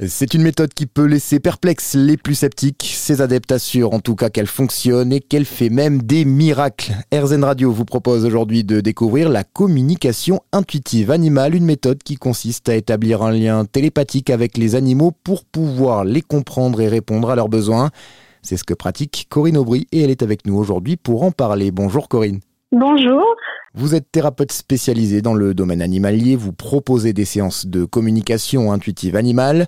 C'est une méthode qui peut laisser perplexes les plus sceptiques. Ses adeptes assurent en tout cas qu'elle fonctionne et qu'elle fait même des miracles. RZN Radio vous propose aujourd'hui de découvrir la communication intuitive animale, une méthode qui consiste à établir un lien télépathique avec les animaux pour pouvoir les comprendre et répondre à leurs besoins. C'est ce que pratique Corinne Aubry et elle est avec nous aujourd'hui pour en parler. Bonjour Corinne. Bonjour. Vous êtes thérapeute spécialisé dans le domaine animalier, vous proposez des séances de communication intuitive animale.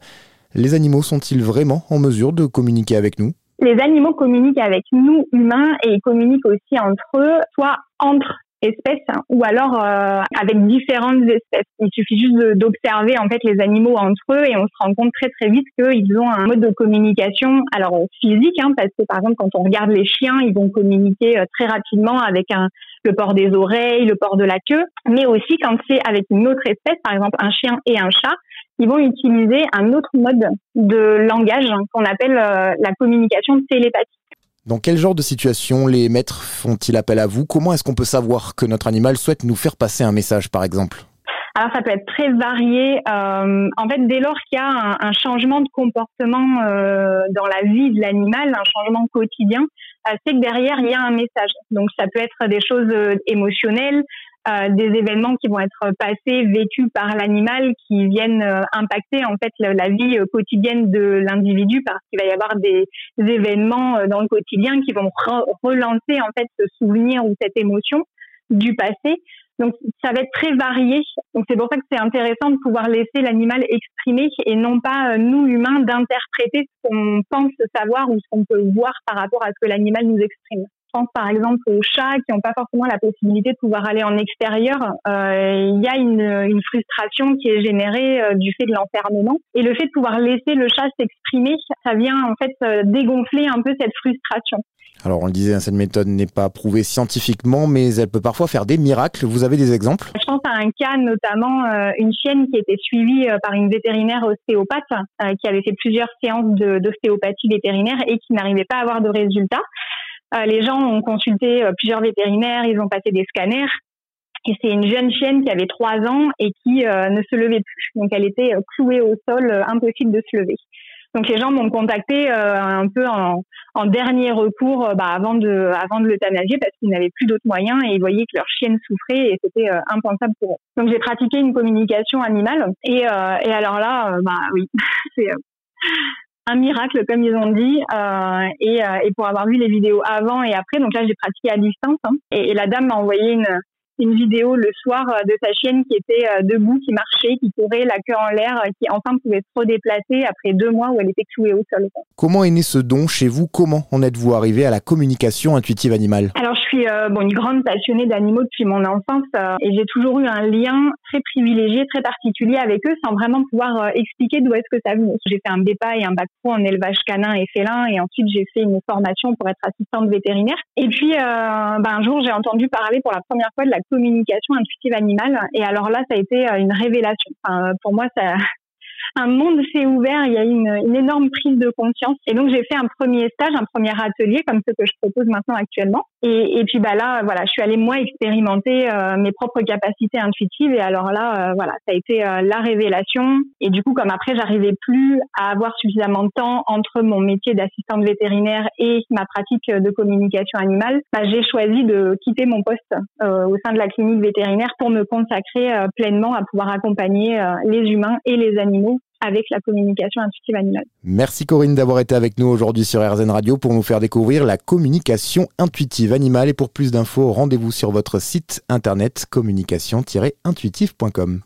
Les animaux sont-ils vraiment en mesure de communiquer avec nous? Les animaux communiquent avec nous, humains, et ils communiquent aussi entre eux, soit entre espèces hein, ou alors euh, avec différentes espèces. Il suffit juste d'observer en fait les animaux entre eux et on se rend compte très très vite qu'ils ont un mode de communication alors physique hein, parce que par exemple quand on regarde les chiens ils vont communiquer euh, très rapidement avec un le port des oreilles, le port de la queue, mais aussi quand c'est avec une autre espèce, par exemple un chien et un chat, ils vont utiliser un autre mode de langage qu'on appelle euh, la communication télépathique. Dans quel genre de situation les maîtres font-ils appel à vous? Comment est-ce qu'on peut savoir que notre animal souhaite nous faire passer un message, par exemple? Alors ça peut être très varié. Euh, en fait, dès lors qu'il y a un, changement de comportement euh, dans la vie de l'animal, un changement quotidien, c'est que derrière il y a un message. Donc ça peut être des choses émotionnelles, euh, des événements qui vont être passés, vécus par l'animal, qui viennent euh, impacter en fait la, vie euh, quotidienne de l'individu, parce qu'il va y avoir des, événements dans le quotidien qui vont relancer en fait ce souvenir ou cette émotion du passé. Donc ça va être très varié. Donc c'est pour ça que c'est intéressant de pouvoir laisser l'animal exprimer et non pas nous humains d'interpréter ce qu'on pense savoir ou ce qu'on peut voir par rapport à ce que l'animal nous exprime pense par exemple aux chats qui n'ont pas forcément la possibilité de pouvoir aller en extérieur. Euh, il y a une, frustration qui est générée euh, du fait de l'enfermement. Et le fait de pouvoir laisser le chat s'exprimer, ça vient en fait euh, dégonfler un peu cette frustration. Alors on le disait, hein, cette méthode n'est pas prouvée scientifiquement, mais elle peut parfois faire des miracles. Vous avez des exemples? Je pense à un cas notamment, une chienne qui était suivie par une vétérinaire ostéopathe qui avait fait plusieurs séances d'ostéopathie vétérinaire et qui n'arrivait pas à avoir de résultats. Euh, les gens ont consulté euh, plusieurs vétérinaires, ils ont passé des scanners. Et c'est une jeune chienne qui avait trois ans et qui euh, ne se levait plus. Donc elle était clouée au sol, impossible de se lever. Donc les gens m'ont contacté un peu en, dernier recours bah, avant de avant de l'euthanasier parce qu'ils n'avaient plus d'autres moyens et ils voyaient que leur chienne souffrait et c'était impensable pour eux. Donc j'ai pratiqué une communication animale et, et alors là, bah oui, c'est un miracle, comme ils ont dit, euh, et, euh, et, pour avoir vu les vidéos avant et après. Donc là, j'ai pratiqué à distance. Hein, et, et, la dame m'a envoyé une, une vidéo le soir euh, de sa chienne qui était euh, debout, qui marchait, qui courait, la queue en l'air, euh, qui enfin pouvait se redéplacer après deux mois où elle était clouée au sol. Comment est né ce don chez vous? Comment en êtes-vous arrivé à la communication intuitive animale? Alors je suis bon, une grande passionnée d'animaux depuis mon enfance et j'ai toujours eu un lien très privilégié, très particulier avec eux sans vraiment pouvoir expliquer d'où est-ce que ça venait. J'ai fait un BEPA et un bac pro en élevage canin et félin et ensuite j'ai fait une formation pour être assistante vétérinaire. Et puis ben, un jour j'ai entendu parler pour la première fois de la communication intuitive animale. Et alors là, ça a été euh, une révélation. pour moi, ça, un monde s'est ouvert, il y a une, une énorme prise de conscience. Et donc j'ai fait un premier stage, un premier atelier comme ce que je propose maintenant actuellement. Et, et puis bah là, voilà, je suis allée moi expérimenter euh, mes propres capacités intuitives. Et alors là, euh, voilà, ça a été euh, la révélation. Et du coup, comme après, j'arrivais plus à avoir suffisamment de temps entre mon métier d'assistante vétérinaire et ma pratique de communication animale, bah, j'ai choisi de quitter mon poste au sein de la clinique vétérinaire pour me consacrer pleinement à pouvoir accompagner les humains et les animaux avec la communication intuitive animale. Merci Corinne d'avoir été avec nous aujourd'hui sur RZN Radio pour nous faire découvrir la communication intuitive animale. Et pour plus d'infos, rendez-vous sur votre site internet communication-intuitive.com.